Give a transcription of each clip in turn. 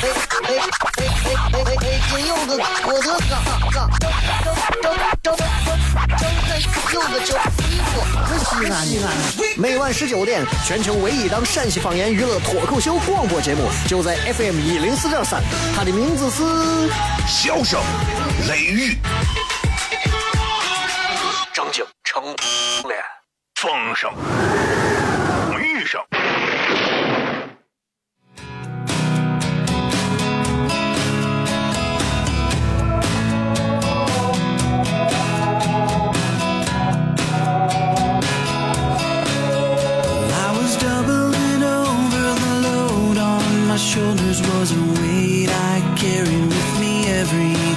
北京有个我的哥，张张张张张有个叫西瓜，是西安西安。每晚十九点，全球唯一档陕西方言娱乐脱口秀广播节目，就在 FM 一零四点三。它的名字是《笑声雷雨》，正经成脸风声雨声。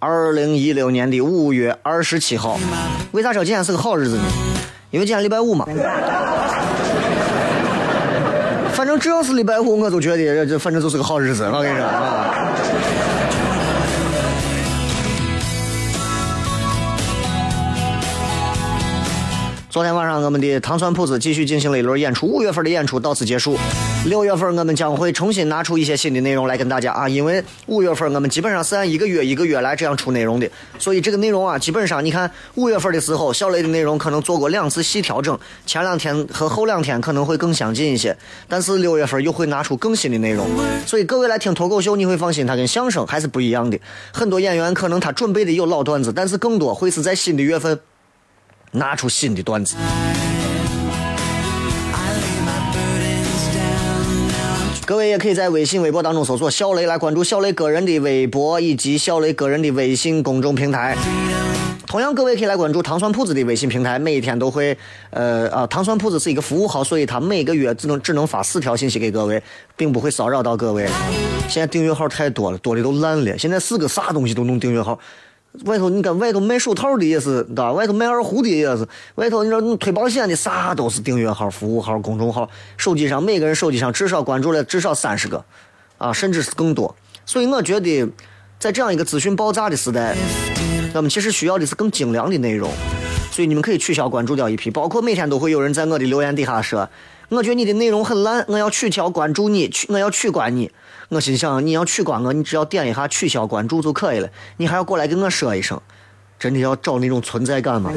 二零一六年的五月二十七号。为啥说今天是个好日子呢？因为今天礼拜五嘛。反正只要是礼拜五，我都觉得这这反正就是个好日子。我跟你说啊。昨天晚上，我们的糖蒜铺子继续进行了一轮演出，五月份的演出到此结束。六月份我们将会重新拿出一些新的内容来跟大家啊，因为五月份我们基本上是按一个月一个月来这样出内容的，所以这个内容啊，基本上你看五月份的时候，小雷的内容可能做过两次细调整，前两天和后两天可能会更相近一些，但是六月份又会拿出更新的内容，所以各位来听脱口秀，你会放心，它跟相声还是不一样的。很多演员可能他准备的有老段子，但是更多会是在新的月份拿出新的段子。各位也可以在微信、微博当中搜索“小雷”来关注小雷个人的微博以及小雷个人的微信公众平台。同样，各位可以来关注糖蒜铺子的微信平台，每天都会，呃啊，糖蒜铺子是一个服务号，所以他每个月只能只能发四条信息给各位，并不会骚扰到各位。现在订阅号太多了，多的都烂了。现在是个啥东西都弄订阅号，外头你看外头卖手套的也是，对吧？外头卖二胡的也是，外头你说推保险的啥都是订阅号、服务号、公众号。手机上每个人手机上至少关注了至少三十个，啊，甚至是更多。所以我觉得，在这样一个资讯爆炸的时代，我们其实需要的是更精良的内容。所以你们可以取消关注掉一批，包括每天都会有人在我的留言底下说，我觉得你的内容很烂，我要取消关注你，取我要取关你。我心想，你要取关我，你只要点一下取消关注就可以了，你还要过来跟我说一声，真的要找那种存在感吗？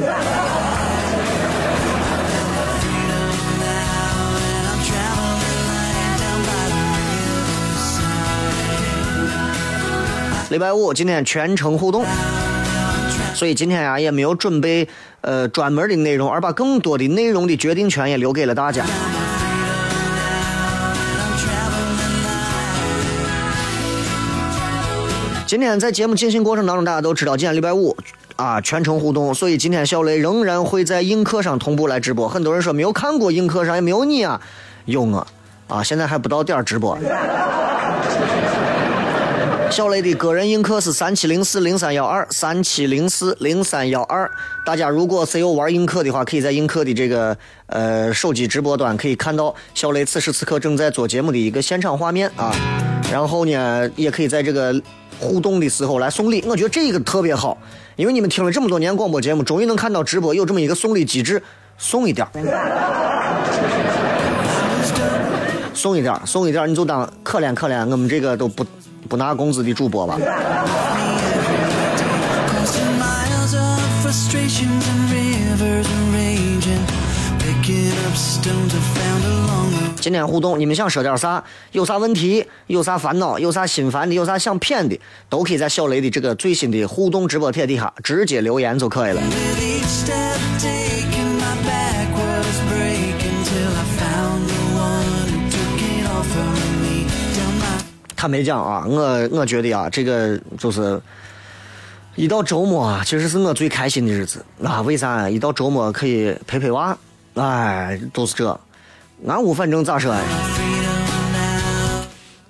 礼拜五今天全程互动，所以今天呀、也没有准备呃专门的内容，而把更多的内容的决定权也留给了大家。今天在节目进行过程当中，大家都知道今天礼拜五啊，全程互动，所以今天小雷仍然会在映客上同步来直播。很多人说没有看过映客上，也没有你啊，有我啊，现在还不到点儿直播。小雷的个人映客是三七零四零三幺二三七零四零三幺二。大家如果谁有玩映客的话，可以在映客的这个呃手机直播端可以看到小雷此时此刻正在做节目的一个现场画面啊。然后呢，也可以在这个互动的时候来送礼。我觉得这个特别好，因为你们听了这么多年广播节目，终于能看到直播有这么一个送礼机制，送一点儿送一点儿送一点儿你就当可怜可怜我们这个都不不拿工资的主播吧。今天互动，你们想说点啥？有啥问题？有啥烦恼？有啥心烦的？有啥想骗的？都可以在小雷的这个最新的互动直播帖底下直接留言就可以了。坦白讲啊，我我觉得啊，这个就是一到周末啊，其实是我最开心的日子啊。为啥？一到周末可以陪陪娃，哎，都是这。俺屋反正咋说？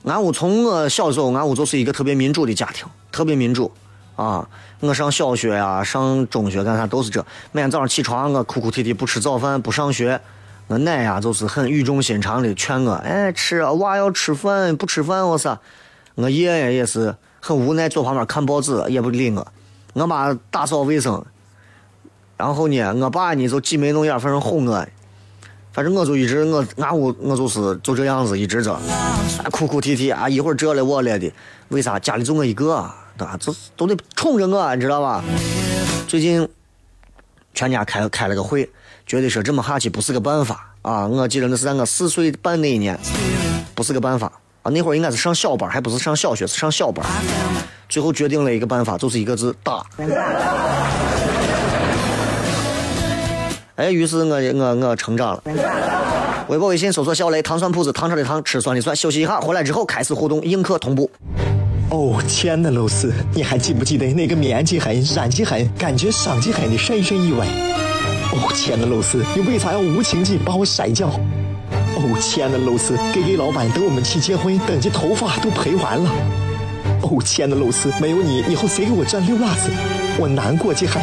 俺屋从我小时候，俺屋就是一个特别民主的家庭，特别民主啊。我上小学呀，上中学干啥都是这。每天早上起床，我哭哭啼啼不吃早饭，不上学。我奶呀，就是很语重心长的劝我，哎，吃娃要吃饭，不吃饭我啥？我爷爷也是很无奈，坐旁边看报纸，也不理我。我妈打扫卫生，然后呢，我爸呢就挤眉弄眼，反正哄我。反正我就一直我俺屋我就是就这样子一直着，哭哭啼啼啊，一会儿这了我了的。为啥？家里就我一个，啊？都得宠着我，你知道吧？最近全家开开了个会。觉得说这么下去不是个办法啊！我记得那是在我四岁半那一年，不是个办法啊！那会儿应该是上小班，还不是上小学，是上小班。最后决定了一个办法，就是一个字打。哎，于是我我我成长了。微博、微信搜索“小雷糖蒜铺子”，糖炒的糖，吃酸的酸。休息一下，回来之后开始互动，映客同步。哦，亲爱的露丝，你还记不记得那个面积狠、染技狠、感觉伤及狠的深深意外？哦，亲爱的露丝，你为啥要无情地把我甩掉？哦，亲爱的露丝给给老板等我们去结婚，等这头发都赔完了。哦，亲爱的露丝，没有你，以后谁给我赚溜辣子？我难过极狠。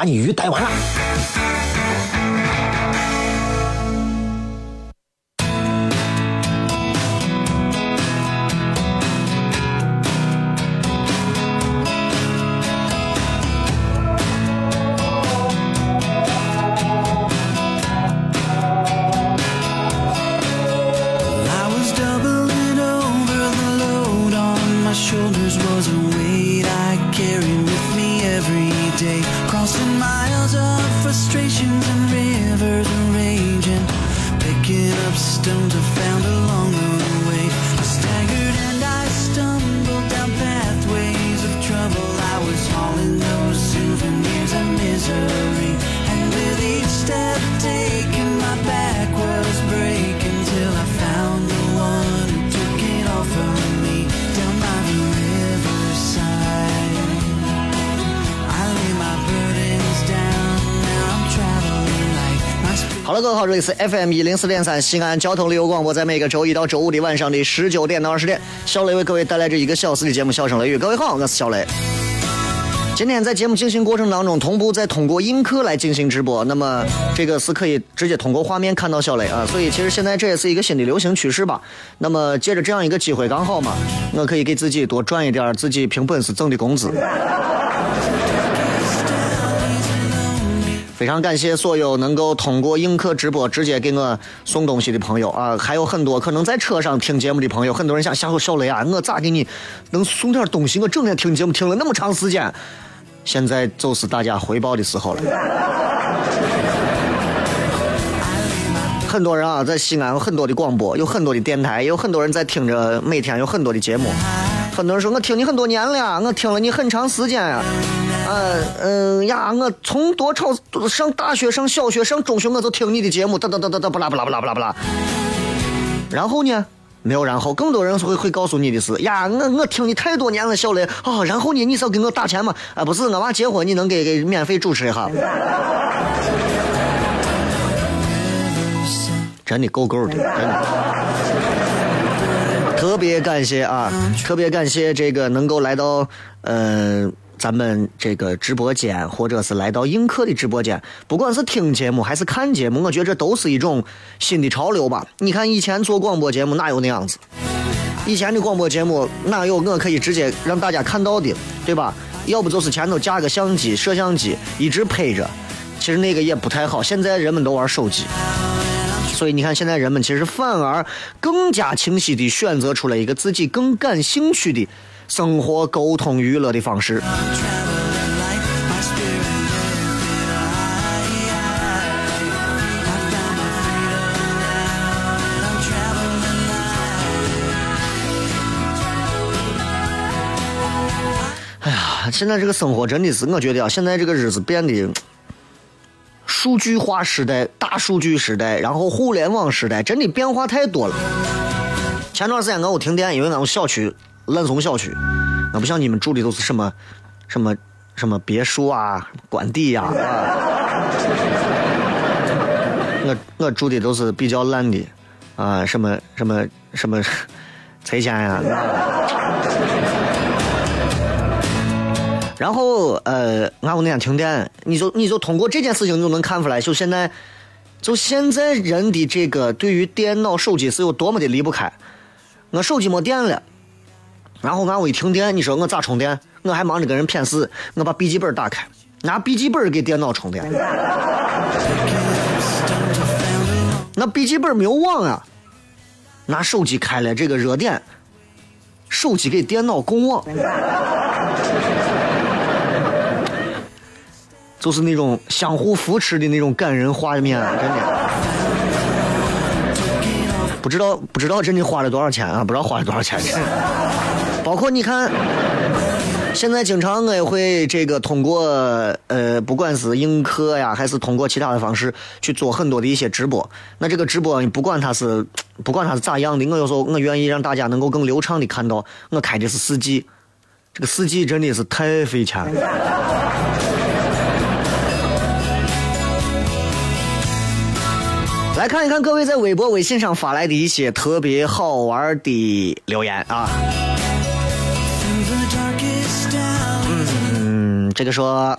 把你鱼逮完了。好，这里是 FM 一零四点三西安交通旅游广播，在每个周一到周五的晚上的十九点到二十点，小雷为各位带来这一个小时的节目《笑声雷雨》。各位好，我是小雷。今天在节目进行过程当中，同步在通过映客来进行直播，那么这个是可以直接通过画面看到小雷啊。所以其实现在这也是一个新的流行趋势吧。那么借着这样一个机会，刚好嘛，我可以给自己多赚一点自己凭本事挣的工资。非常感谢所有能够通过映客直播直接给我送东西的朋友啊，还有很多可能在车上听节目的朋友，很多人想吓唬小雷啊，我咋给你能送点东西？我整天听节目听了那么长时间，现在就是大家回报的时候了。很多人啊，在西安有很多的广播，有很多的电台，有很多人在听着，每天有很多的节目。很多人说我听你很多年了，我听了你很长时间呀。嗯嗯呀，我从多少上大学、上小学、上中学，我就听你的节目，哒哒哒哒哒，不啦不啦不啦不啦不啦。然后呢，没有然后，更多人会会告诉你的是，呀，我我听你太多年了，小雷啊。然后呢，你是要给我打钱吗？啊，不是，我娃结婚，你能给给免费主持一下？真的够够的，真的。特别感谢啊，特别感谢这个能够来到嗯。咱们这个直播间，或者是来到映客的直播间，不管是听节目还是看节目，我觉得这都是一种新的潮流吧。你看以前做广播节目哪有那样子？以前的广播节目哪有我可以直接让大家看到的，对吧？要不就是前头架个相机、摄像机一直拍着，其实那个也不太好。现在人们都玩手机。所以你看，现在人们其实反而更加清晰地选择出了一个自己更感兴趣的生活、沟通、娱乐的方式。哎呀现在这个生活真的是，我觉得啊，现在这个日子变得数据化时代、大数据时代，然后互联网时代，真的变化太多了。前段时间俺我停电，因为俺们小区烂松小区，那不像你们住的都是什么什么什么别墅啊、官邸呀、啊。我我住的都是比较烂的，啊，什么什么什么拆迁呀。然后呃，俺屋那天停电，你就你就通过这件事情就能看出来，就现在就现在人的这个对于电脑、手机是有多么的离不开。我手机没电了，然后俺屋一停电，你说我咋充电？我还忙着跟人谝事，我把笔记本打开，拿笔记本给电脑充电。那笔记本没有网啊，拿手机开了这个热点，手机给电脑供网。就是那种相互扶持的那种感人画面，真的。不知道不知道真的花了多少钱啊？不知道花了多少钱。包括你看，现在经常我也会这个通过呃，不管是映客呀，还是通过其他的方式去做很多的一些直播。那这个直播，不管它是不管它是咋样的，我有时候我愿意让大家能够更流畅的看到，我开的是四 G，这个四 G 真的是太费钱了。来看一看各位在微博微信上发来的一些特别好玩的留言啊。嗯这个说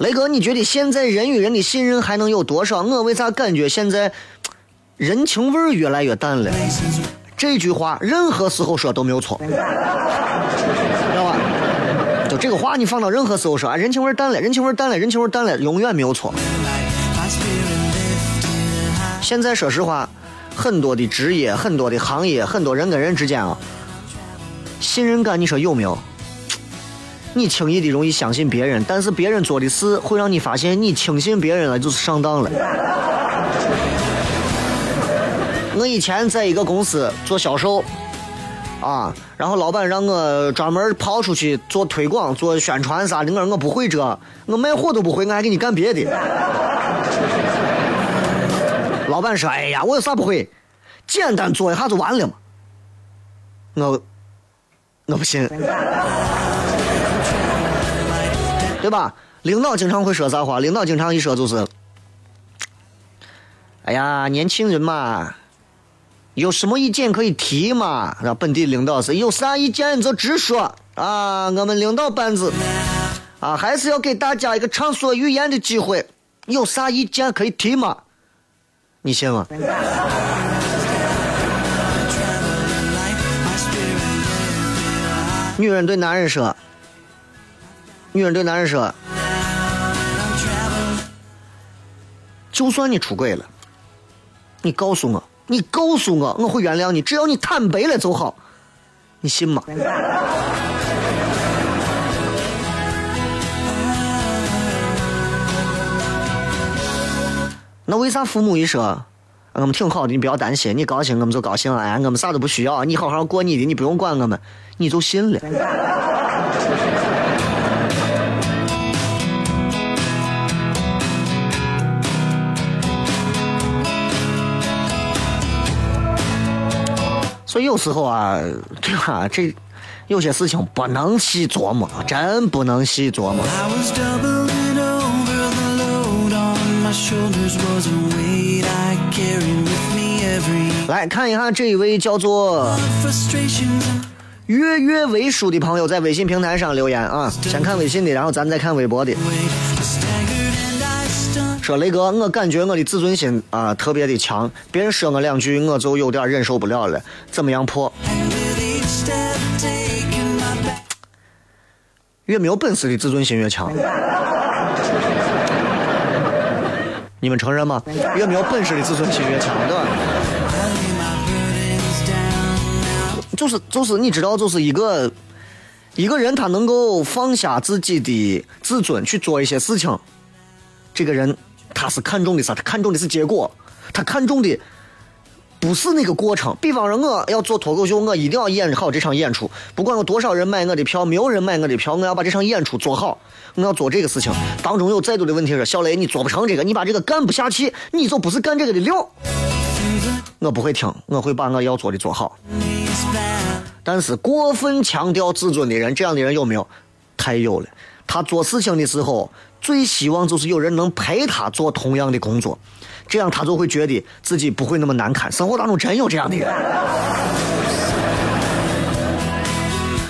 雷哥你觉得现在人与人的信任还能有多少？我为啥感觉现在人情味越来越淡了这句话任何时候说都没有错。就这个话，你放到任何时候说啊，人情味淡了，人情味淡了，人情味淡了，永远没有错。现在说实话，很多的职业、很多的行业、很多人跟人之间啊，信任感你说有没有？你轻易的容易相信别人，但是别人做的事会让你发现你轻信别人了就是上当了。我以前在一个公司做销售，啊，然后老板让我专门跑出去做推广、做宣传啥的，我说我不会这，我卖货都不会，我还给你干别的。老板说：“哎呀，我有啥不会？简单做一下就完了嘛。”我我不信，对吧？领导经常会说啥话？领导经常一说就是：“哎呀，年轻人嘛，有什么意见可以提嘛。”让本地领导是有啥意见你就直说啊，我们领导班子啊，还是要给大家一个畅所欲言的机会，有啥意见可以提嘛。你信吗？女人对男人说，女人对男人说，就算你出轨了，你告诉我，你告诉我，我会原谅你，只要你坦白了就好，你信吗？那为啥父母一说，我们挺好的，你不要担心，你高兴我们就高兴，哎，我们啥都不需要，你好好过你的，你不用管我们，你就信了。所以有时候啊，对吧？这有些事情不能细琢磨，真不能细琢磨。来看一下这一位叫做月月为书的朋友在微信平台上留言啊，先看微信的，然后咱再看微博的。说雷哥，我感觉我的自尊心啊特别的强，别人说我两句我就有点忍受不了了，怎么样破？越没有本事的自尊心越强。你们承认吗？越没有本事的自尊心越强，对吧？就是就是，你知道，就是一个一个人他能够放下自己的自尊去做一些事情，这个人他是看重的啥？他看重的是结果，他看重的不是那个过程。比方说，我要做脱口秀，我一定要演好这场演出，不管有多少人买我的票，没有人买我的票，我要把这场演出做好，我要做这个事情。当中有再多的问题是，小雷你做不成这个，你把这个干不下去，你就不是干这个的料。我不会听，我会把我要做的做好。但是过分强调自尊的人，这样的人有没有？太有了。他做事情的时候，最希望就是有人能陪他做同样的工作，这样他就会觉得自己不会那么难堪。生活当中真有这样的人。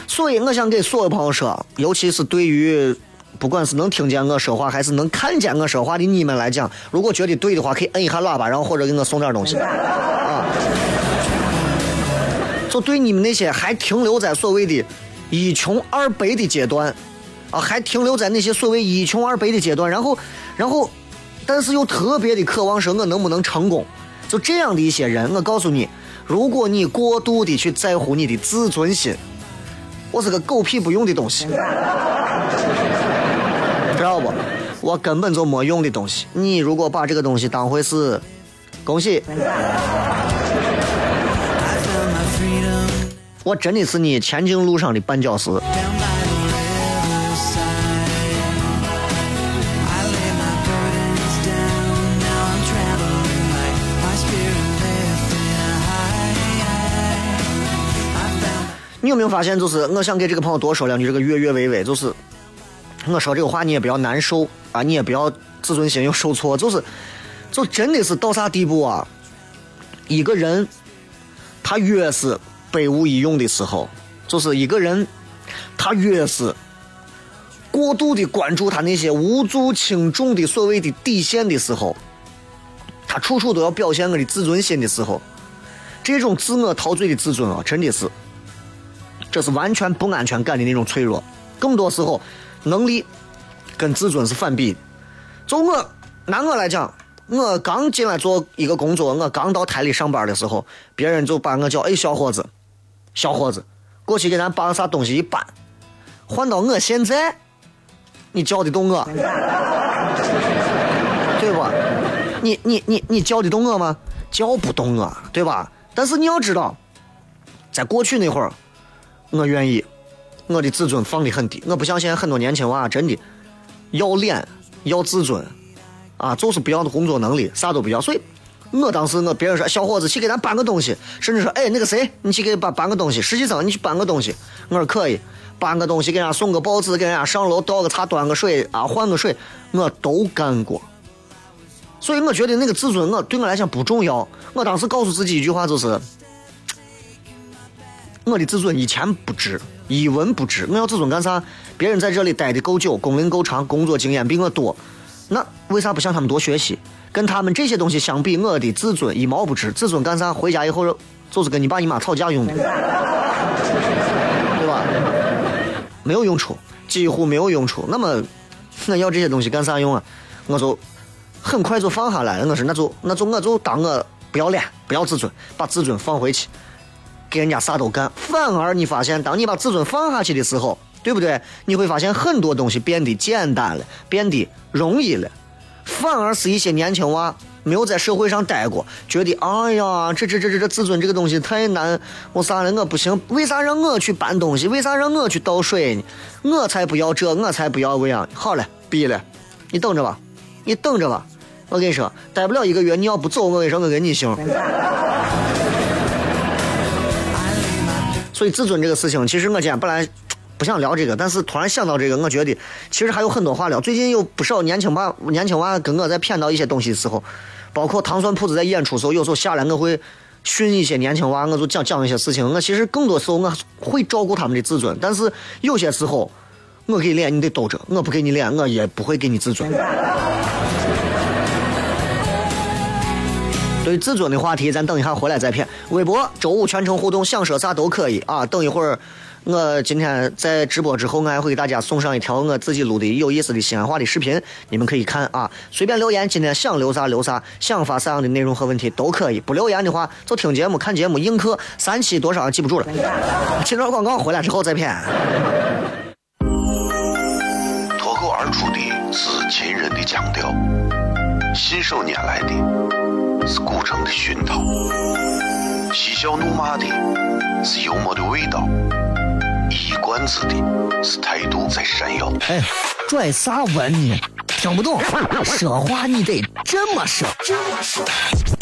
所以我想给所有朋友说，尤其是对于不管是能听见我说话，还是能看见我说话的你们来讲，如果觉得对的话，可以摁一下喇叭，然后或者给我送点东西啊。就对你们那些还停留在所谓的一穷二白的阶段，啊，还停留在那些所谓一穷二白的阶段，然后，然后，但是又特别的渴望说，我能不能成功？就这样的一些人，我告诉你，如果你过度的去在乎你的自尊心，我是个狗屁不用的东西，知道不？我根本就没用的东西。你如果把这个东西当回事，恭喜。我真的是你前进路上的绊脚石。有没有发现，就是我想给这个朋友多说两句，这个跃跃微微，就是我说这个话你也不要难受啊，你也不要自尊心又受挫，就是就真的是到啥地步啊？一个人他越是百无一用的时候，就是一个人，他越是过度的关注他那些无足轻重的所谓的底线的时候，他处处都要表现我的自尊心的时候，这种自我陶醉的自尊啊，真的是，这是完全不安全感的那种脆弱。更多时候，能力跟自尊是反比的。就我拿我来讲。我刚进来做一个工作，我刚到台里上班的时候，别人就把我叫哎小伙子，小伙子，过去给咱把个啥东西一搬。换到我现在，你叫得动我，对吧？你你你你叫得动我吗？叫不动我，对吧？但是你要知道，在过去那会儿，我愿意，我的自尊放得很低。我不像现在很多年轻娃，真的要脸要自尊。啊，就是不要工作能力，啥都不要。所以，我当时我别人说小伙子去给咱搬个东西，甚至说哎那个谁，你去给搬搬个东西，实习生你去搬个东西，我说可以，搬个东西给人家送个报纸，给人家上楼倒个茶，端个水啊，换个水，我都干过。所以我觉得那个自尊，我对我来讲不重要。我当时告诉自己一句话就是，我的自尊一钱不值，一文不值。我要自尊干啥？别人在这里待的够久，工龄够长，工作经验比我多。那为啥不向他们多学习？跟他们这些东西相比，我的自尊一毛不值。自尊干啥？回家以后就是跟你爸你妈吵架用的，对吧？没有用处，几乎没有用处。那么我要这些东西干啥用啊？我就很快就放下来了。我说那就那就我就当我不要脸，不要自尊，把自尊放回去，给人家啥都干。反而你发现，当你把自尊放下去的时候。对不对？你会发现很多东西变得简单了，变得容易了，反而是一些年轻娃没有在社会上待过，觉得哎呀，这这这这这自尊这个东西太难，我啥了我不行，为啥让我去搬东西？为啥让我去倒水呢？我才不要这，我才不要那样。好了，闭了，你等着吧，你等着吧。我跟你说，待不了一个月，你要不走，我跟你说，我跟你姓。所以自尊这个事情，其实我今天本来。不想聊这个，但是突然想到这个，我觉得其实还有很多话聊。最近有不少年轻娃、年轻娃跟我在谝到一些东西的时候，包括糖蒜铺子在演出时候，有时候下来我会训一些年轻娃，我就讲讲一些事情。我其实更多时候我会照顾他们的自尊，但是有些时候我给脸你得兜着，我不给你脸我也不会给你自尊。对自尊的话题，咱等一下回来再谝。微博周五全程互动，想说啥都可以啊。等一会儿。我今天在直播之后，我还会给大家送上一条我自己录的有意思的西安话的视频，你们可以看啊。随便留言，今天想留啥留啥，想发啥样的内容和问题都可以。不留言的话，就听节目、看节目、映客，三期多少记不住了。切段广告回来之后再骗。脱口而出的是秦人的腔调，信手拈来的是古城的熏陶，嬉笑怒骂的是幽默的味道，一冠子的是态度在闪耀。哎，拽啥文呢？听不懂，说话你得这么说。哎哎哎哎哎哎哎！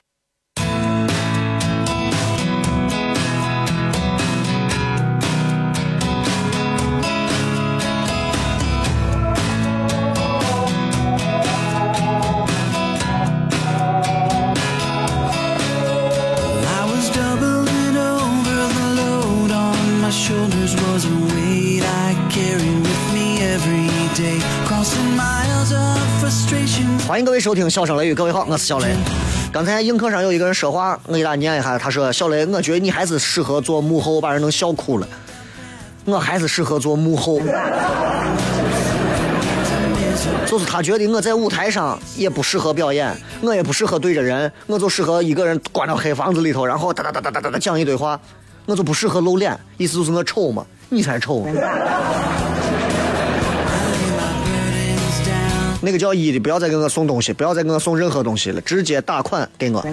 欢迎各位收听《笑声雷雨》，各位好，我是小雷。刚才映客上有一个人说话，我给大家念一下，他说：“小雷，我觉得你还是适合做幕后，把人能笑哭了。我还是适合做幕后。”就是他觉得我在舞台上也不适合表演，我也不适合对着人，我就适合一个人关到黑房子里头，然后哒哒哒哒哒哒哒讲一堆话，我就不适合露脸，意思就是我丑嘛，你才丑。那个叫一的，不要再给我送东西，不要再给我送任何东西了，直接打款给我。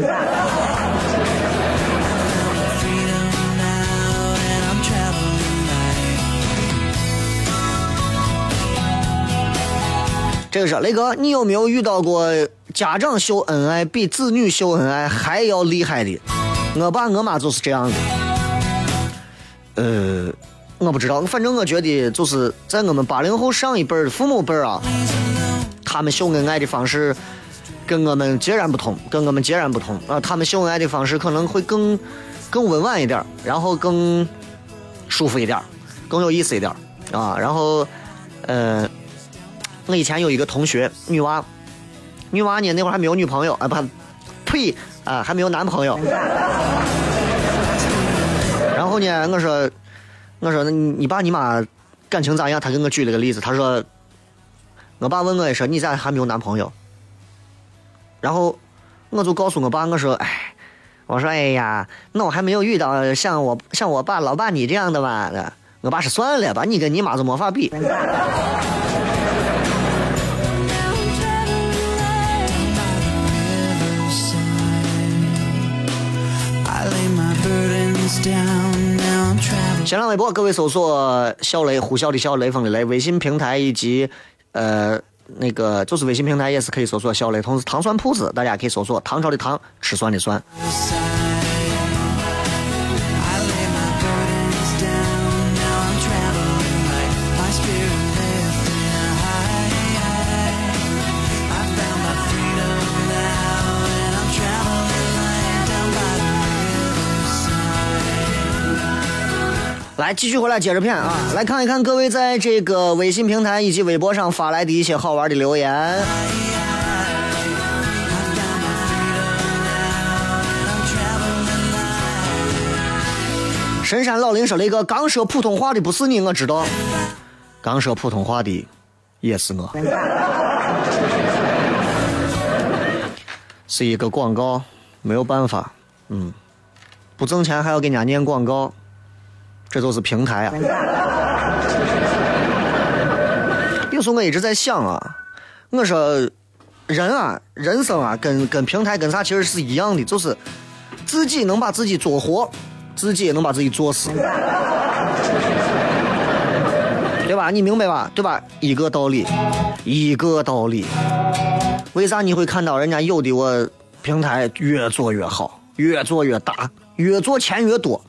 这个是雷哥，你有没有遇到过家长秀恩爱比子女秀恩爱还要厉害的？我爸我妈就是这样的。呃，我不知道，反正我觉得就是在我们八零后上一辈的父母辈儿啊，他们秀恩爱的方式跟我们截然不同，跟我们截然不同啊。他们秀恩爱的方式可能会更更温婉一点，然后更舒服一点，更有意思一点啊。然后，呃，我以前有一个同学，女娃，女娃呢那会儿还没有女朋友啊，不，呸啊，还没有男朋友。然后呢，我说，我说你你爸你妈感情咋样？他给我举了个例子，他说，我爸问我一声你咋还没有男朋友？然后我就告诉我爸，我说，哎，我说哎呀，那我还没有遇到像我像我爸老爸你这样的吧？我爸说算了吧，你跟你妈就没法比。新浪微博，各位搜索“小雷”，呼啸的啸，雷锋的雷。微信平台以及呃那个就是微信平台也是可以搜索“小雷”，同时糖蒜铺子大家可以搜索“唐朝的唐，吃蒜的蒜”。来，继续回来接着骗啊！来看一看各位在这个微信平台以及微博上发来的一些好玩的留言。深山老林说：“雷哥，刚说普通话的不是你，我知道。刚说普通话的也是我，是一个广告，没有办法，嗯，不挣钱还要给人家念广告，这就是平台啊。有时候我一直在想啊，我说人啊，人生啊，跟跟平台跟啥其实是一样的，就是自己能把自己做活，自己也能把自己做死，对吧？你明白吧？对吧？一个道理，一个道理。为啥你会看到人家有的我平台越做越好，越做越大，越做钱越多？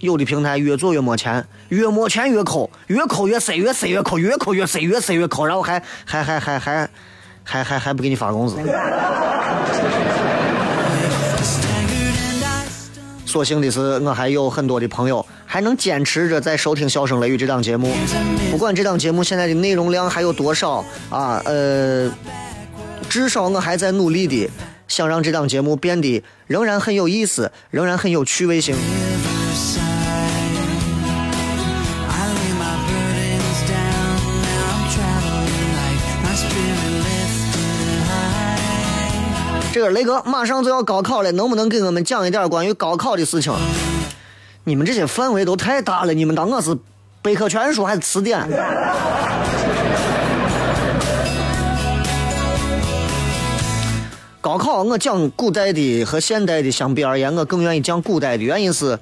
有的平台越做越没钱，越没钱越抠，越抠越塞，越塞越抠，越抠越塞，越塞越抠，然后还还还还还还还还不给你发工资。所幸的是，我还有很多的朋友还能坚持着在收听《笑声雷雨》这档节目。不管这档节目现在的内容量还有多少啊，呃，至少我还在努力的想让这档节目变得仍然很有意思，仍然很有趣味性。这个雷哥马上就要高考了，能不能给我们讲一点关于高考的事情？你们这些范围都太大了，你们当我是百科全书还是词典？高考我讲古代的和现代的相比而言，我更愿意讲古代的，原因是，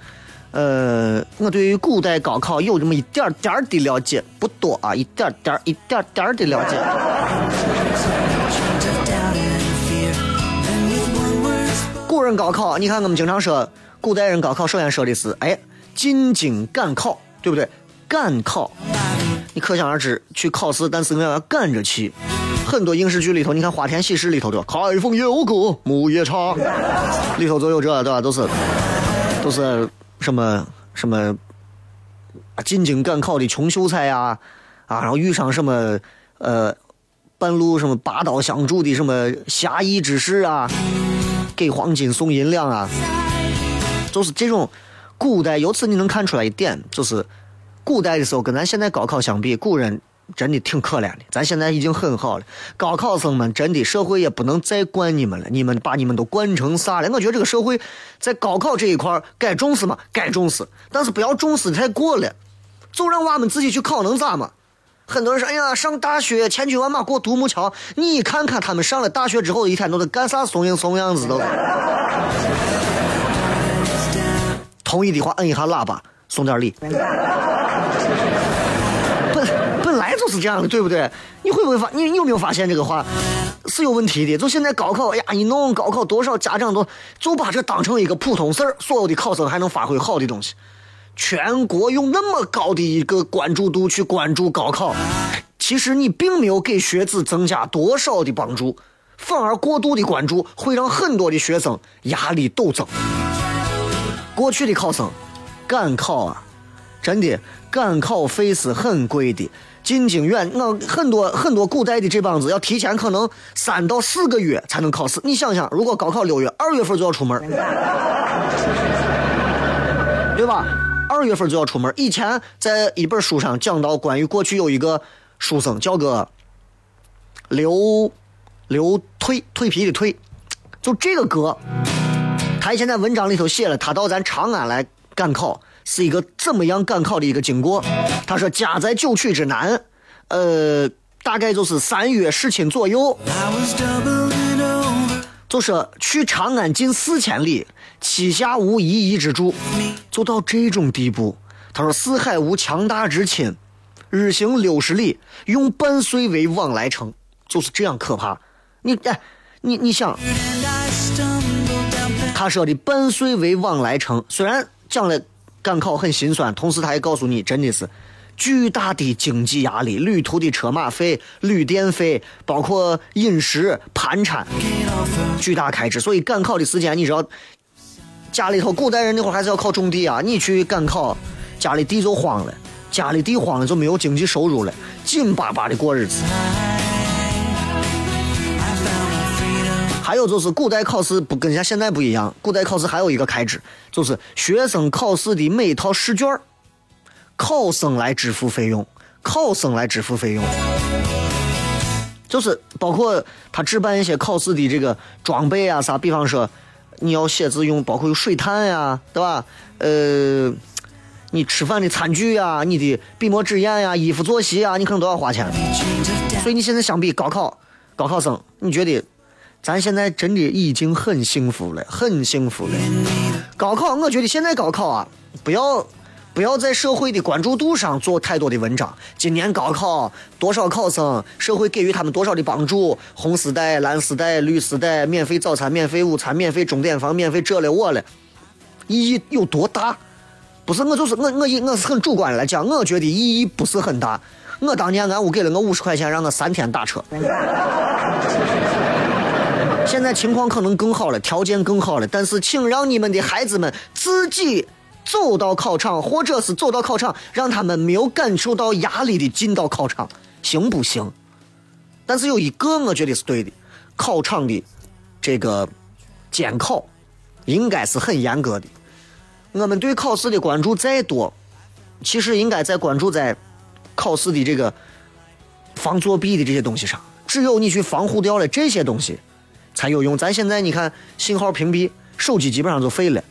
呃，我对于古代高考有这么一点点的了解，不多啊，一点点一点点的了解。人高考，你看我们经常说，古代人高考首先说的是，哎，进京赶考，对不对？赶考，你可想而知，去考试，但是我要赶着去。很多影视剧里头，你看《花田喜事》里头的“开封有个木叶叉”，里头都有这，对吧？都是都是什么什么进京赶考的穷秀才呀，啊，然后遇上什么呃半路什么拔刀相助的什么侠义之士啊，给黄金送银两啊，就是这种古代。由此你能看出来一点，就是古代的时候跟咱现在高考相比，古人真的挺可怜的。咱现在已经很好了，高考生们真的社会也不能再惯你们了，你们把你们都惯成啥了？我觉得这个社会在高考这一块该重视嘛，该重视，但是不要重视太过了，就让娃们自己去考能咋嘛？很多人说：“哎呀，上大学千军万马过独木桥。”你看看他们上了大学之后，一天都在干啥怂样怂样子都。同意的话，摁一下喇叭，送点礼。本本来就是这样的，对不对？你会不会发？你你有没有发现这个话是有问题的？就现在高考，哎呀，一弄高考，多少家长都就把这当成一个普通事儿，所有的考生还能发挥好的东西。全国用那么高的一个关注度去关注高考，其实你并没有给学子增加多少的帮助，反而过度的关注会让很多的学生压力陡增。过去的考生赶考啊，真的赶考费是很贵的。进京远，我很多很多古代的这帮子要提前可能三到四个月才能考试。你想想，如果高考六月，二月份就要出门，对吧？二月份就要出门。以前在一本书上讲到，关于过去有一个书生叫个刘刘退蜕皮的蜕，就这个哥，他以前在文章里头写了，他到咱长安来赶考是一个怎么样赶考的一个经过。他说家在九曲之南，呃，大概就是三月十亲左右。就说去长安近四千里，膝下无一夷之助，就到这种地步。他说四海无强大之亲，日行六十里，用半岁为往来程，就是这样可怕。你哎，你你想，他说的半岁为往来程，虽然讲了赶考很心酸，同时他也告诉你，真的是巨大的经济压力，旅途的车马费、旅店费，包括饮食、盘缠，巨大开支。所以赶考的时间，你知道，家里头古代人那会儿还是要靠种地啊，你去赶考，家里地就荒了，家里地荒了就没有经济收入了，紧巴巴的过日子。还有就是古代考试不跟人家现在不一样，古代考试还有一个开支，就是学生考试的每一套试卷儿考生来支付费用，考生来支付费用，就是包括他置办一些考试的这个装备啊啥，比方说你要写字用，包括有水炭呀、对吧？呃，你吃饭的餐具呀、你的笔墨纸砚呀、衣服作息啊，你可能都要花钱。所以你现在相比高考，高考生，你觉得咱现在真的已经很幸福了，很幸福了。高考，我觉得现在高考啊，不要不要在社会的关注度上做太多的文章。今年高考多少考生，社会给予他们多少的帮助？红丝带、蓝丝带、绿丝带，免费早餐、免费午餐、免费钟点房、免费这了我了，意义有多大？不是我就是我我以我是很主观来讲，我觉得意义不是很大。我当年俺屋给了我五十块钱，让我三天打车。现在情况可能更好了，条件更好了，但是请让你们的孩子们自己走到考场，或者是走到考场，让他们没有感受到压力的进到考场，行不行？但是有一个我觉得是对的，考场的。这个监考应该是很严格的。我们对考试的。关注再多，其实应该在关注在考试的。这个防作弊的。这些东西上。只有你去防护掉了这些东西，才有用。咱现在你看信号屏蔽，手机基本上就废了，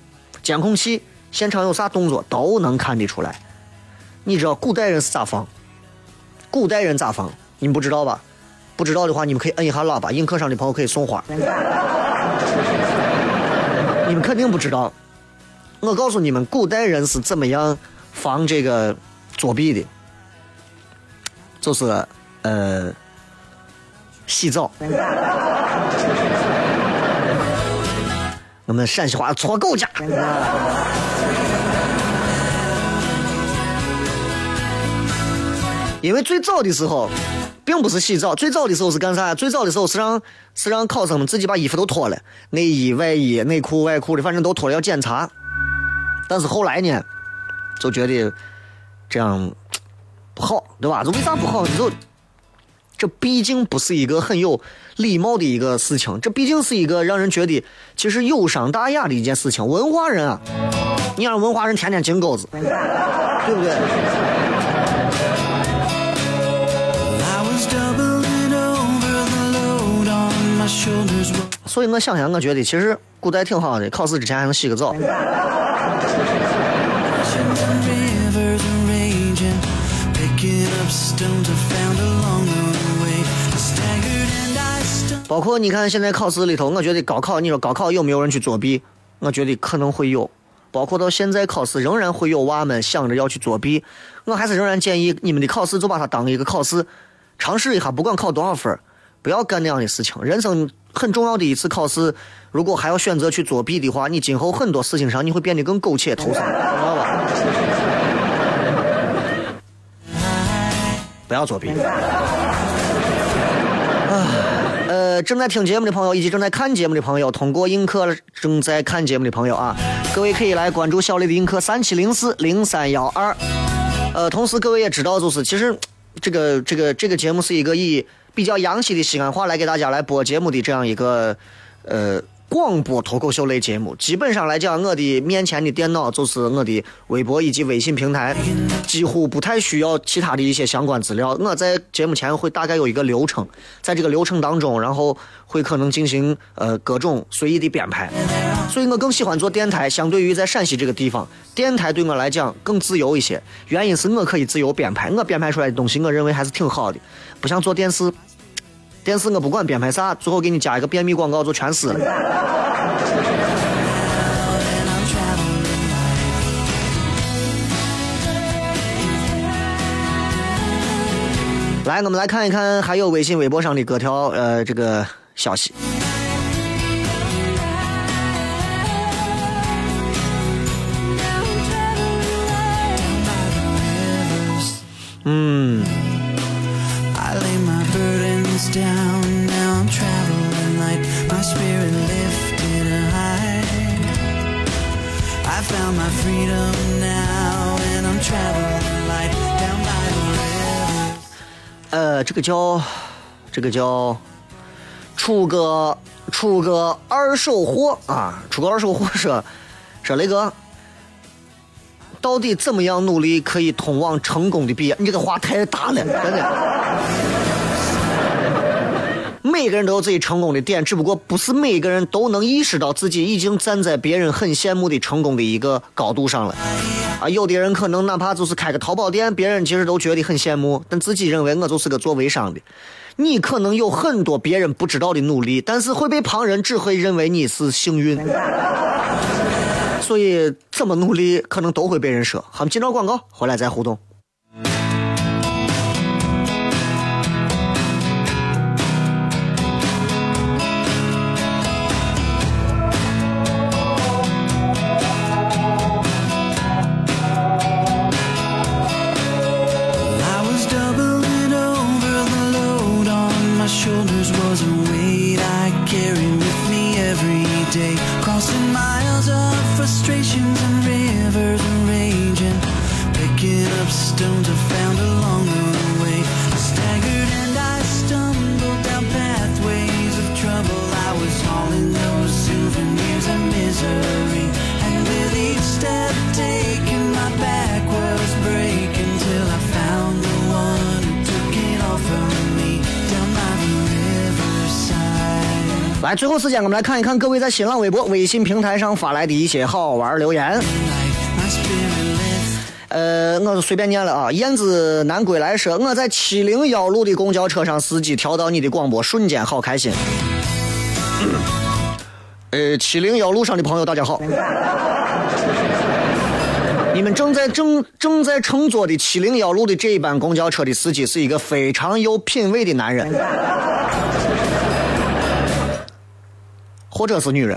监控器现场有啥动作都能看得出来。你知道古代人是咋防？古代人咋防？你们不知道吧？不知道的话，你们可以摁一下喇叭，映客上的朋友可以送花。你们肯定不知道。我告诉你们，古代人是怎么样防这个作弊的，就是呃洗澡。我们陕西话搓狗家。因为最早的时候，并不是洗澡，最早的时候是干啥？最早的时候是让是让考生们自己把衣服都脱了，内衣、外衣、内裤、外裤的，反正都脱了要检查。但是后来呢，就觉得这样不好，对吧？这为啥不好？你就这毕竟不是一个很有礼貌的一个事情，这毕竟是一个让人觉得其实有伤大雅的一件事情。文化人啊，你让文化人天天金钩子，对不对.所以我想想，我觉得其实古代挺好的，考试之前还能洗个澡。包括你看现在考试里头，我觉得高考，你说高考有没有人去作弊？我觉得可能会有。包括到现在考试，仍然会有娃们想着要去作弊。我还是仍然建议你们的考试就把它当一个考试，尝试一下，不管考多少分，不要干那样的事情。人生很重要的一次考试，如果还要选择去作弊的话，你今后很多事情上你会变得更苟且偷生，知道吧？不要作弊。正在听节目的朋友以及正在看节目的朋友，通过映客正在看节目的朋友啊，各位可以来关注小雷的映客三七零四零三幺二。呃，同时各位也知道，就是其实这个这个这个节目是一个以比较洋气的西安话来给大家来播节目的这样一个呃广播脱口秀类节目。基本上来讲，我的面前的电脑就是我的微博以及微信平台，几乎不太需要其他的一些相关资料。我在节目前会大概有一个流程，在这个流程当中，然后会可能进行呃各种随意的编排。所以我更喜欢做电台，相对于在陕西这个地方，电台对我来讲更自由一些。原因是我可以自由编排，我编排出来的东西，我认为还是挺好的，不像做电视。电视我不管编排啥，最后给你加一个便秘广告就全死了。来，我们来看一看还有微信、微博上的各条呃这个消息。Spirit lifted high. I found my freedom now, and I'm traveling light down by the river. 呃，这个叫这个叫出个出个二手货啊，出个二手货说说雷哥，到底怎么样努力可以通往成功的彼岸？你这个话太大了，真的。每个人都有自己成功的点，只不过不是每个人都能意识到自己已经站在别人很羡慕的成功的一个高度上了。啊，有的人可能哪怕就是开个淘宝店，别人其实都觉得很羡慕，但自己认为我就是个做微商的。你可能有很多别人不知道的努力，但是会被旁人只会认为你是幸运。所以怎么努力，可能都会被人说。好，们进到广告，回来再互动。来，最后时间我们来看一看各位在新浪微博、微信平台上发来的一些好玩留言。呃，我就随便念了啊。燕子南归来说，我在七零幺路的公交车上，司机调到你的广播，瞬间好开心。呃，七零幺路上的朋友，大家好。你们正在正正在乘坐的七零幺路的这一班公交车的司机是一个非常有品位的男人，或者是女人。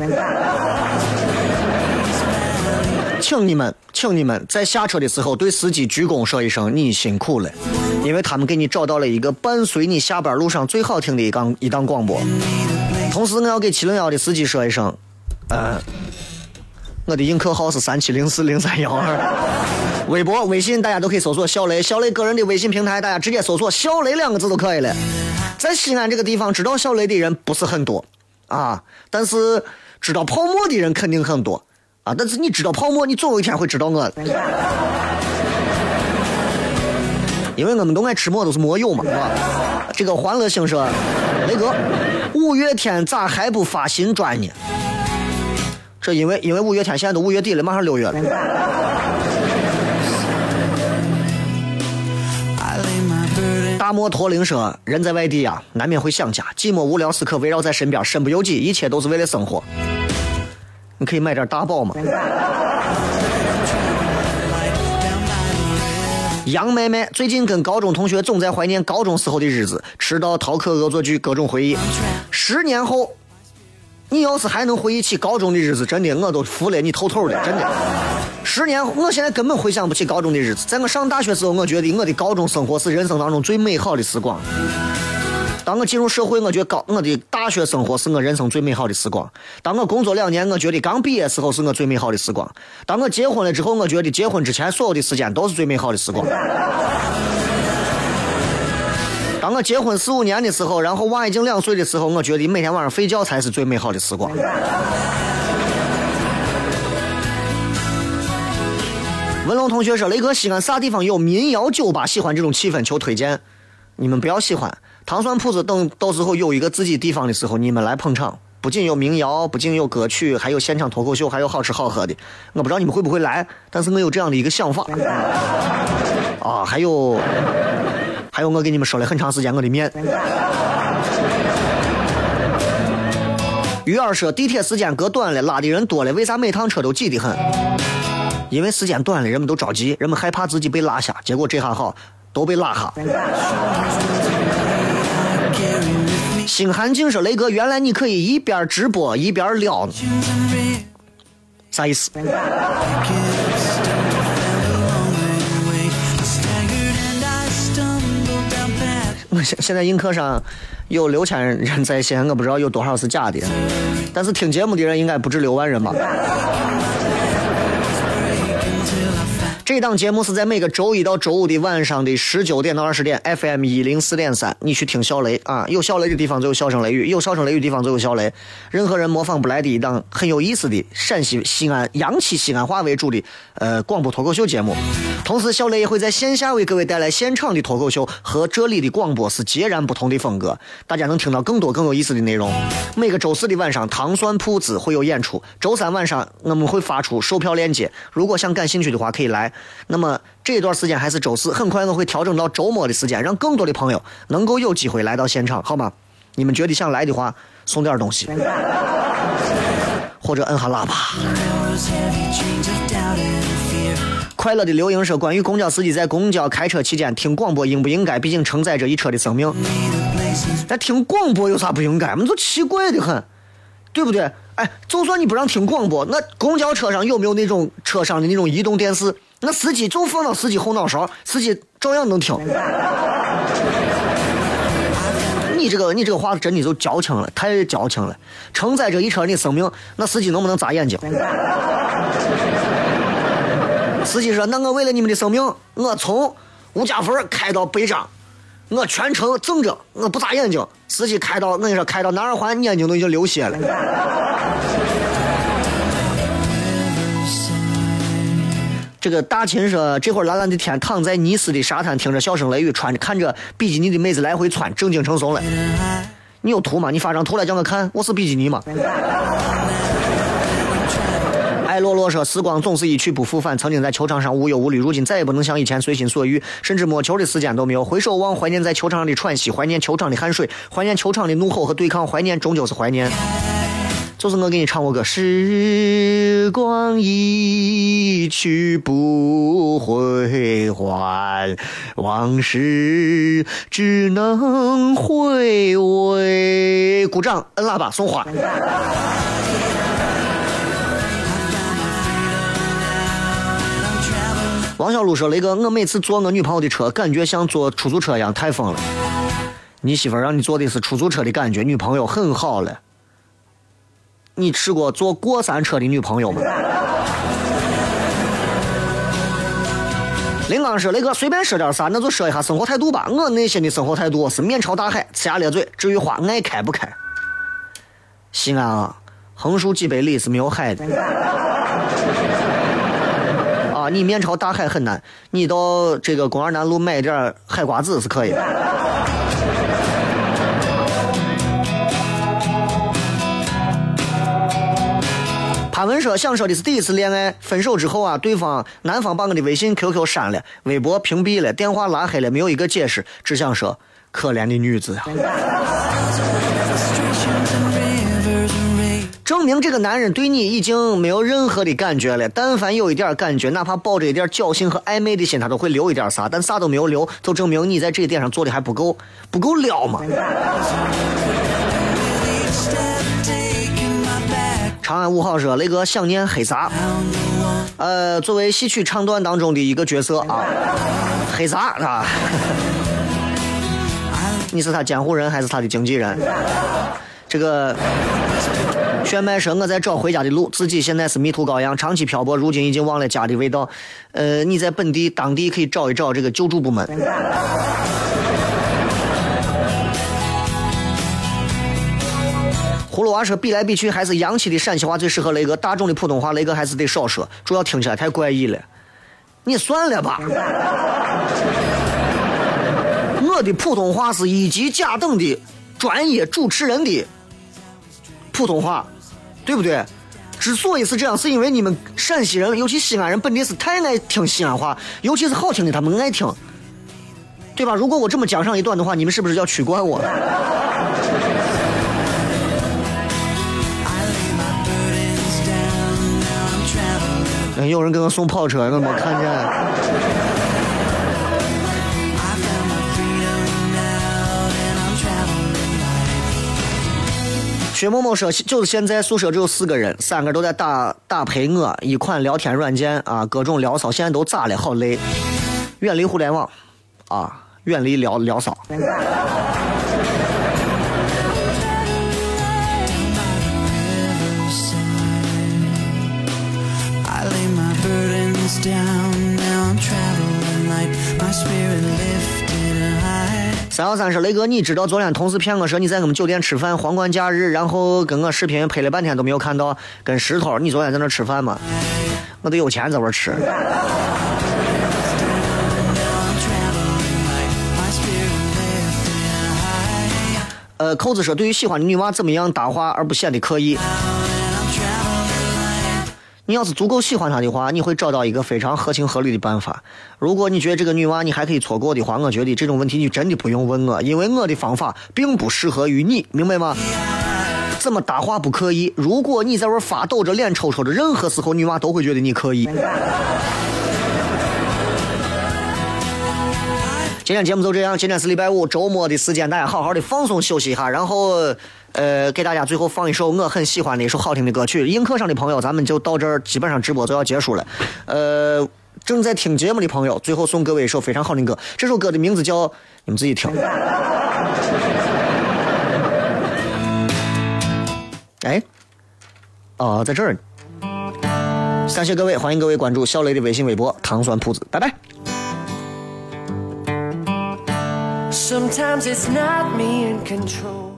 请你们，请你们在下车的时候对司机鞠躬说一声“你辛苦了”，因为他们给你找到了一个伴随你下班路上最好听的一档一档广播。同时，我要给七零幺的司机说一声，呃，我的映客号是三七零四零三幺二，微博、微信大家都可以搜索小雷，小雷个人的微信平台大家直接搜索“小雷”两个字都可以了。在西安这个地方，知道小雷的人不是很多啊，但是知道泡沫的人肯定很多。啊！但是你知道泡沫，你总有一天会知道我的，因为我们都爱吃馍，都是馍友嘛，是吧？这个欢乐星说，雷哥，五月天咋还不发新专呢？这因为因为五月天现在都五月底了，马上六月了。大漠驼铃说，人在外地啊，难免会想家，寂寞无聊时刻围绕在身边，身不由己，一切都是为了生活。你可以买点大宝吗。杨妹妹最近跟高中同学总在怀念高中时候的日子，迟到、逃课、恶作剧，各种回忆。十年后，你要是还能回忆起高中的日子，真的我都服了你透透的，真的。十年，我现在根本回想不起高中的日子。在我上大学时候，我觉得我的高中生活是人生当中最美好的时光。当我进入社会，我觉得高我的大学生活是我人生最美好的时光。当我工作两年，我觉得刚毕业时候是我最美好的时光。当我结婚了之后，我觉得结婚之前所有的时间都是最美好的时光。我结婚四五年的时候，然后娃已经两岁的时候，我觉得每天晚上睡觉才是最美好的时光。文龙同学说：“雷哥，西安啥地方有民谣酒吧？喜欢这种气氛，求推荐。你们不要喜欢糖蒜铺子，等到时候有一个自己地方的时候，你们来捧场。不仅有民谣，不仅有歌曲，还有现场脱口秀，还有好吃好喝的。我不知道你们会不会来，但是我有这样的一个想法。啊，还有，还有我给你们说了很长时间我的面。鱼儿说地铁时间隔短了，拉的人多了，为啥每趟车都挤得很？因为时间短了，人们都着急，人们害怕自己被拉下，结果这下好，都被拉下。星寒静说：“雷哥，原来你可以一边直播一边聊呢，啥意思？现现在映客上有六千人在线，我不知道有多少是假的，但是听节目的人应该不止六万人吧。”这档节目是在每个周一到周五的晚上的十九点到二十点，FM 一零四点三。你去听小雷啊，有小雷的地方就有笑声雷雨，有笑声雷雨的地方就有小雷。任何人模仿不来的一档很有意思的陕西西安洋气西安话为主的呃广播脱口秀节目。同时，小雷也会在线下为各位带来现场的脱口秀，和这里的广播是截然不同的风格。大家能听到更多更有意思的内容。每个周四的晚上，糖蒜铺子会有演出；周三晚上我们会发出售票链接，如果想感兴趣的话可以来。那么这段时间还是周四，很快我会调整到周末的时间，让更多的朋友能够有机会来到现场，好吗？你们觉得想来的话，送点东西，或者摁下喇叭。快乐的刘英说：“关于公交司机在公交开车期间听广播应不应该？毕竟承载着一车的生命。那听广播有啥不应该？我们都奇怪的很，对不对？哎，就算你不让听广播，那公交车上有没有那种车上的那种移动电视？那司机就放到司机后脑勺，司机照样能听。你这个你这个话真的就矫情了，太矫情了。承载着一车人的生命，那司机能不能眨眼睛？司机说：“那我为了你们的生命，我从吴家坟开到北张，我全程睁着，我不眨眼睛。”司机开到，我跟你说，开到南二环，眼睛都已经流血了。这个大秦说：“这会儿蓝蓝的天，躺在尼斯的沙滩，听着笑声雷雨，穿着看着比基尼的妹子来回窜，正经成怂了。你有图吗？你发张图来叫我看，我是比基尼吗？”爱洛洛说：“时光总是一去不复返，曾经在球场上无忧无虑，如今再也不能像以前随心所欲，甚至摸球的时间都没有。回首望，怀念在球场上的喘息，怀念球场的汗水，怀念球场的怒吼和对抗，怀念终究是怀念。”就是我给你唱过歌，时光一去不回还，往事只能回味。鼓掌，摁喇叭，送花。王小璐说：“雷哥，我每次坐我女朋友的车，感觉像坐出租车一样，太疯了。你媳妇让你坐的是出租车的感觉，女朋友很好了。”你吃过坐过山车的女朋友吗？林刚说：“雷哥，随便说点啥，那就说一下生活态度吧。我内心的生活态度是面朝大海，呲牙咧嘴。至于花，爱开不开。西安啊，横竖几百里是没有海的。啊，你面朝大海很难。你到这个公园南路买点海瓜子是可以的。”他文说想说的是第一次恋爱，分手之后啊，对方男方把我的微信、QQ 删了，微博屏蔽了，电话拉黑了，没有一个解释，只想说可怜的女子啊。证明这个男人对你已经没有任何的感觉了，但凡有一点感觉，哪怕抱着一点侥幸和暧昧的心，他都会留一点啥，但啥都没有留，就证明你在这一点上做的还不够，不够撩嘛。长安五号说：“雷哥想念黑撒，呃，作为戏曲唱段当中的一个角色啊，黑撒啊，你是他监护人还是他的经纪人？这个炫迈说我在找回家的路，自己现在是迷途羔羊，长期漂泊，如今已经忘了家的味道。呃，你在本地当地可以找一找这个救助部门。”葫芦娃说：“比来比去，还是洋气的陕西话最适合雷哥，大众的普通话雷哥还是得少说，主要听起来太怪异了。你算了吧，我的普通话是一级甲等的专业主持人的普通话，对不对？之所以是这样，是因为你们陕西人，尤其西安人，本地是太爱听西安话，尤其是好听的，他们爱听，对吧？如果我这么讲上一段的话，你们是不是要取关我？”有人给我送跑车，我没看见。薛某某说：“就是现在宿舍只有四个人，三个都在打打陪我一款聊天软件啊，各种聊骚，现在都咋了？好累，远离互联网啊，远离聊聊骚。”三幺三说：“雷哥，你知道昨天同事骗我说你在我们酒店吃饭，皇冠假日，然后跟我视频拍了半天都没有看到，跟石头，你昨天在那吃饭吗？我都有钱在那吃。”呃，扣子说：“对于喜欢的女娃，怎么样搭话而不显得刻意？”你要是足够喜欢她的话，你会找到一个非常合情合理的办法。如果你觉得这个女娃你还可以错过的话，我觉得这种问题你真的不用问我，因为我的方法并不适合于你，明白吗？怎么搭话不刻意？如果你在玩发抖着脸抽抽着，任何时候女娃都会觉得你可以。今天节目就这样，今天是礼拜五，周末的时间，大家好好的放松休息一下，然后。呃，给大家最后放一首我很喜欢的一首好听的歌曲。映客上的朋友，咱们就到这儿，基本上直播就要结束了。呃，正在听节目的朋友，最后送各位一首非常好的歌，这首歌的名字叫你们自己听。哎，哦，在这儿。感谢各位，欢迎各位关注小雷的微信、微博“糖酸铺子”，拜拜。Sometimes it's not me in control.